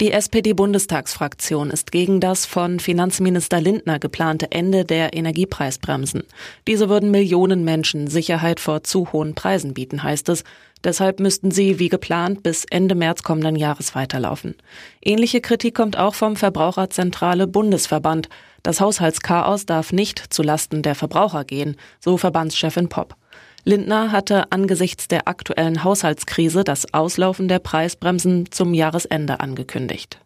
Die SPD-Bundestagsfraktion ist gegen das von Finanzminister Lindner geplante Ende der Energiepreisbremsen. Diese würden Millionen Menschen Sicherheit vor zu hohen Preisen bieten, heißt es. Deshalb müssten sie, wie geplant, bis Ende März kommenden Jahres weiterlaufen. Ähnliche Kritik kommt auch vom Verbraucherzentrale Bundesverband. Das Haushaltschaos darf nicht zulasten der Verbraucher gehen, so Verbandschefin Popp. Lindner hatte angesichts der aktuellen Haushaltskrise das Auslaufen der Preisbremsen zum Jahresende angekündigt.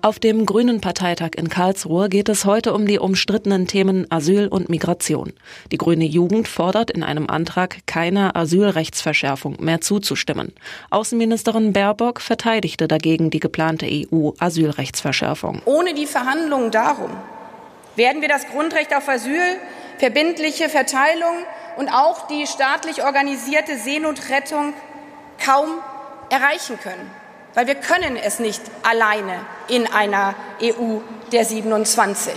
Auf dem Grünen Parteitag in Karlsruhe geht es heute um die umstrittenen Themen Asyl und Migration. Die grüne Jugend fordert in einem Antrag keiner Asylrechtsverschärfung mehr zuzustimmen. Außenministerin Baerbock verteidigte dagegen die geplante EU-Asylrechtsverschärfung. Ohne die Verhandlungen darum werden wir das Grundrecht auf Asyl, verbindliche Verteilung und auch die staatlich organisierte Seenotrettung kaum erreichen können weil wir können es nicht alleine in einer EU der 27.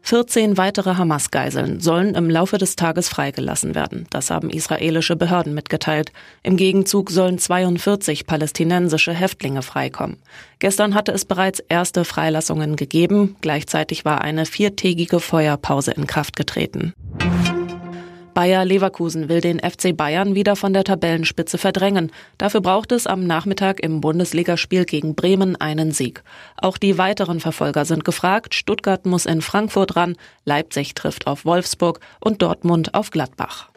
14 weitere Hamas-Geiseln sollen im Laufe des Tages freigelassen werden. Das haben israelische Behörden mitgeteilt. Im Gegenzug sollen 42 palästinensische Häftlinge freikommen. Gestern hatte es bereits erste Freilassungen gegeben. Gleichzeitig war eine viertägige Feuerpause in Kraft getreten. Bayer Leverkusen will den FC Bayern wieder von der Tabellenspitze verdrängen. Dafür braucht es am Nachmittag im Bundesligaspiel gegen Bremen einen Sieg. Auch die weiteren Verfolger sind gefragt. Stuttgart muss in Frankfurt ran, Leipzig trifft auf Wolfsburg und Dortmund auf Gladbach.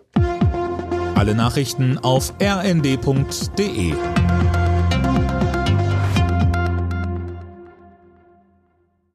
Alle Nachrichten auf rnd.de